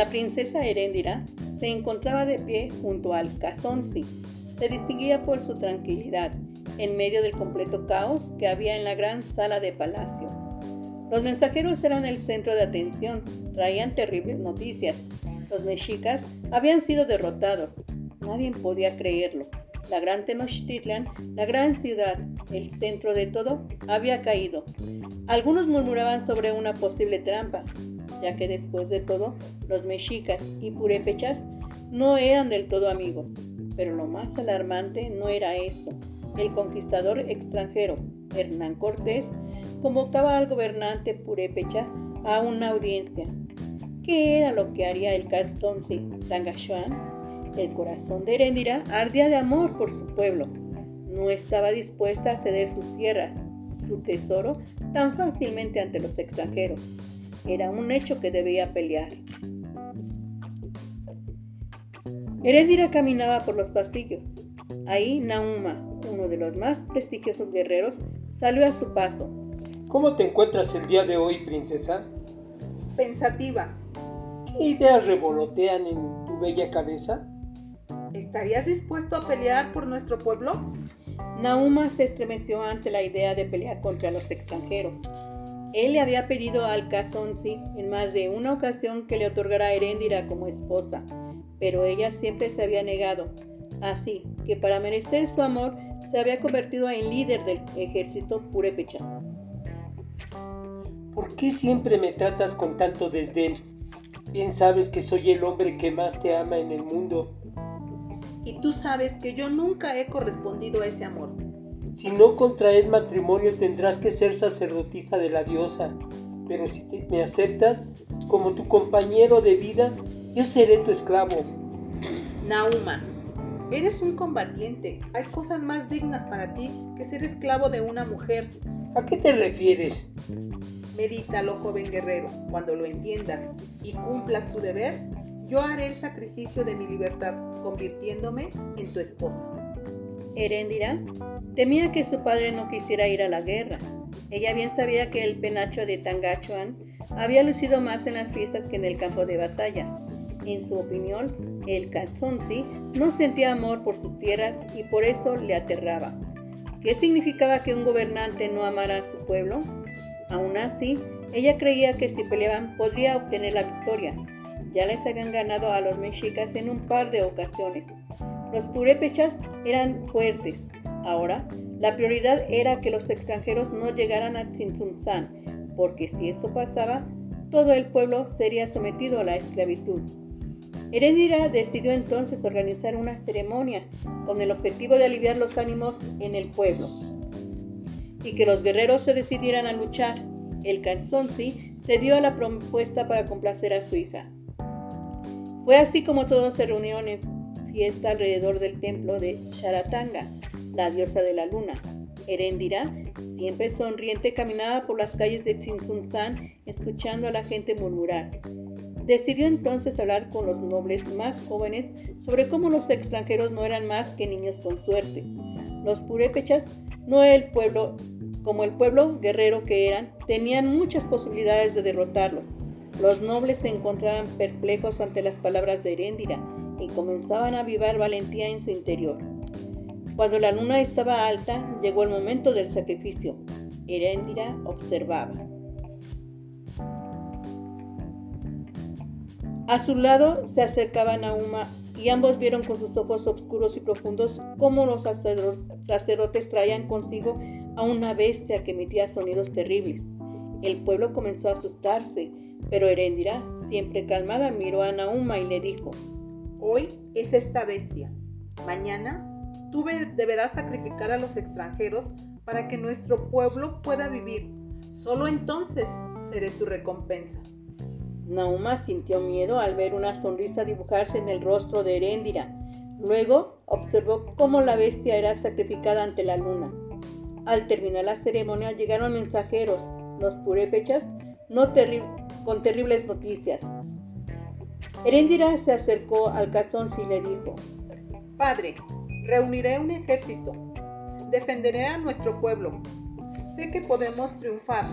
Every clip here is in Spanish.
La princesa Heréndira se encontraba de pie junto al Cazonzi. Se distinguía por su tranquilidad en medio del completo caos que había en la gran sala de palacio. Los mensajeros eran el centro de atención, traían terribles noticias. Los mexicas habían sido derrotados. Nadie podía creerlo. La gran Tenochtitlan, la gran ciudad, el centro de todo, había caído. Algunos murmuraban sobre una posible trampa, ya que después de todo, los mexicas y purépechas no eran del todo amigos. Pero lo más alarmante no era eso. El conquistador extranjero, Hernán Cortés, convocaba al gobernante purépecha a una audiencia. ¿Qué era lo que haría el Katzonzi Tangashuan? El corazón de Heréndira ardía de amor por su pueblo. No estaba dispuesta a ceder sus tierras, su tesoro, tan fácilmente ante los extranjeros. Era un hecho que debía pelear. Heréndira caminaba por los pasillos. Ahí Nauma, uno de los más prestigiosos guerreros, salió a su paso. ¿Cómo te encuentras el día de hoy, princesa? Pensativa. ¿Qué ideas revolotean en tu bella cabeza? ¿Estarías dispuesto a pelear por nuestro pueblo? Nauma se estremeció ante la idea de pelear contra los extranjeros. Él le había pedido al Cazonzi en más de una ocasión que le otorgara a Heréndira como esposa, pero ella siempre se había negado. Así que para merecer su amor se había convertido en líder del ejército purépecha. ¿Por qué siempre me tratas con tanto desdén? Bien sabes que soy el hombre que más te ama en el mundo y tú sabes que yo nunca he correspondido a ese amor. Si no contraes matrimonio tendrás que ser sacerdotisa de la diosa, pero si me aceptas como tu compañero de vida, yo seré tu esclavo. Nauma, eres un combatiente. Hay cosas más dignas para ti que ser esclavo de una mujer. ¿A qué te refieres? Medítalo, joven guerrero. Cuando lo entiendas y cumplas tu deber, yo haré el sacrificio de mi libertad, convirtiéndome en tu esposa. Heréndira temía que su padre no quisiera ir a la guerra. Ella bien sabía que el penacho de Tangachuan había lucido más en las fiestas que en el campo de batalla. En su opinión, el Katsonsi no sentía amor por sus tierras y por eso le aterraba. ¿Qué significaba que un gobernante no amara a su pueblo? Aún así, ella creía que si peleaban podría obtener la victoria, ya les habían ganado a los mexicas en un par de ocasiones. Los purépechas eran fuertes. Ahora, la prioridad era que los extranjeros no llegaran a Tzintzuntzán, porque si eso pasaba, todo el pueblo sería sometido a la esclavitud. Heréndira decidió entonces organizar una ceremonia con el objetivo de aliviar los ánimos en el pueblo y que los guerreros se decidieran a luchar. El Kanzonzi se dio a la propuesta para complacer a su hija. Fue así como todos se reunieron fiesta alrededor del templo de Charatanga, la diosa de la luna. Heréndira, siempre sonriente, caminaba por las calles de Tzintzuntzán escuchando a la gente murmurar. Decidió entonces hablar con los nobles más jóvenes sobre cómo los extranjeros no eran más que niños con suerte. Los purépechas, no el pueblo, como el pueblo guerrero que eran, tenían muchas posibilidades de derrotarlos. Los nobles se encontraban perplejos ante las palabras de Heréndira y comenzaban a avivar valentía en su interior. Cuando la luna estaba alta, llegó el momento del sacrificio. Heréndira observaba. A su lado se acercaba Nauma y ambos vieron con sus ojos oscuros y profundos cómo los sacerdotes traían consigo a una bestia que emitía sonidos terribles. El pueblo comenzó a asustarse pero Heréndira, siempre calmada, miró a Nauma y le dijo, Hoy es esta bestia. Mañana tú deberás sacrificar a los extranjeros para que nuestro pueblo pueda vivir. Solo entonces seré tu recompensa. Nauma sintió miedo al ver una sonrisa dibujarse en el rostro de Heréndira. Luego observó cómo la bestia era sacrificada ante la luna. Al terminar la ceremonia llegaron mensajeros. Los purépechas no, con terribles noticias. Heréndira se acercó al cazón y le dijo, Padre, reuniré un ejército, defenderé a nuestro pueblo, sé que podemos triunfar.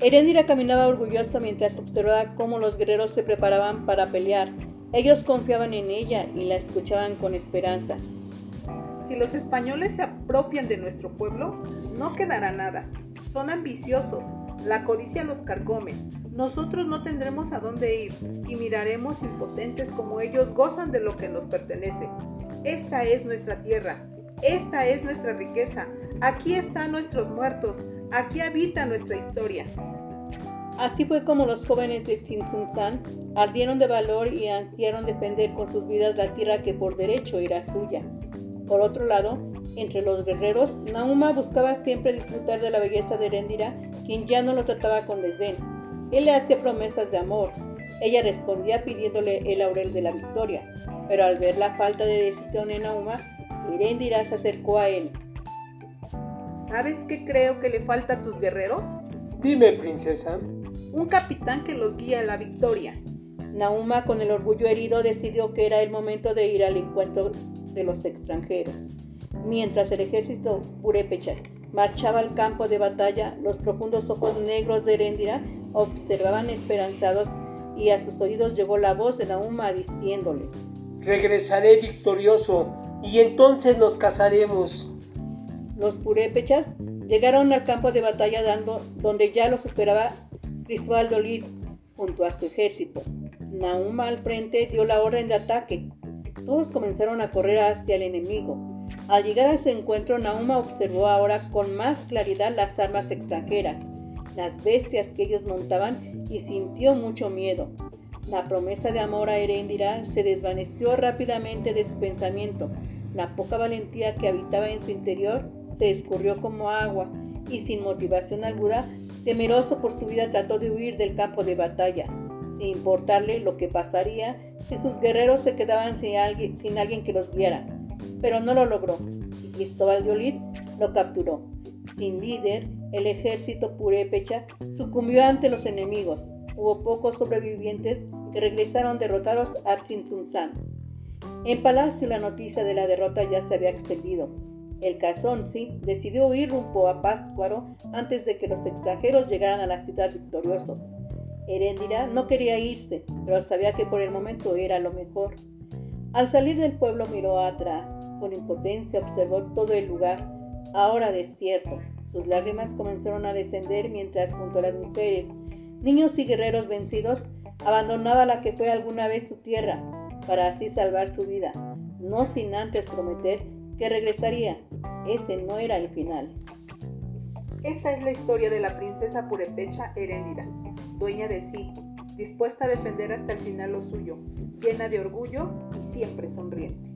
Heréndira caminaba orgullosa mientras observaba cómo los guerreros se preparaban para pelear. Ellos confiaban en ella y la escuchaban con esperanza. Si los españoles se apropian de nuestro pueblo, no quedará nada. Son ambiciosos, la codicia los carcome. Nosotros no tendremos a dónde ir y miraremos impotentes como ellos gozan de lo que nos pertenece. Esta es nuestra tierra, esta es nuestra riqueza, aquí están nuestros muertos, aquí habita nuestra historia. Así fue como los jóvenes de Tzintzuntzan ardieron de valor y ansiaron defender con sus vidas la tierra que por derecho era suya. Por otro lado, entre los guerreros, Nauma buscaba siempre disfrutar de la belleza de Erendira, quien ya no lo trataba con desdén. Él le hacía promesas de amor. Ella respondía pidiéndole el laurel de la victoria, pero al ver la falta de decisión en Nauma, Erendira se acercó a él. ¿Sabes qué creo que le falta a tus guerreros? Dime, princesa un capitán que los guía a la victoria. Nauma, con el orgullo herido, decidió que era el momento de ir al encuentro de los extranjeros. Mientras el ejército purépecha marchaba al campo de batalla, los profundos ojos negros de Erendira observaban esperanzados y a sus oídos llegó la voz de Nauma diciéndole: Regresaré victorioso y entonces nos casaremos. Los purépechas llegaron al campo de batalla dando, donde ya los esperaba Cristóbal Lid junto a su ejército. Nauma al frente dio la orden de ataque. Todos comenzaron a correr hacia el enemigo. Al llegar a ese encuentro, Nauma observó ahora con más claridad las armas extranjeras, las bestias que ellos montaban y sintió mucho miedo. La promesa de amor a Erendira se desvaneció rápidamente de su pensamiento. La poca valentía que habitaba en su interior se escurrió como agua y sin motivación alguna Temeroso por su vida trató de huir del campo de batalla, sin importarle lo que pasaría si sus guerreros se quedaban sin alguien, sin alguien que los guiara. Pero no lo logró y Cristóbal de Olid lo capturó. Sin líder, el ejército purépecha sucumbió ante los enemigos. Hubo pocos sobrevivientes que regresaron derrotados a Tzintzuntzan. En Palacio la noticia de la derrota ya se había extendido el Cazonzi decidió huir rumbo a Páscuaro antes de que los extranjeros llegaran a la ciudad victoriosos. Heréndira no quería irse, pero sabía que por el momento era lo mejor. Al salir del pueblo miró atrás. Con impotencia observó todo el lugar, ahora desierto. Sus lágrimas comenzaron a descender mientras junto a las mujeres, niños y guerreros vencidos, abandonaba la que fue alguna vez su tierra, para así salvar su vida, no sin antes prometer que regresaría. Ese no era el final. Esta es la historia de la princesa purepecha Heréndira, dueña de sí, dispuesta a defender hasta el final lo suyo, llena de orgullo y siempre sonriente.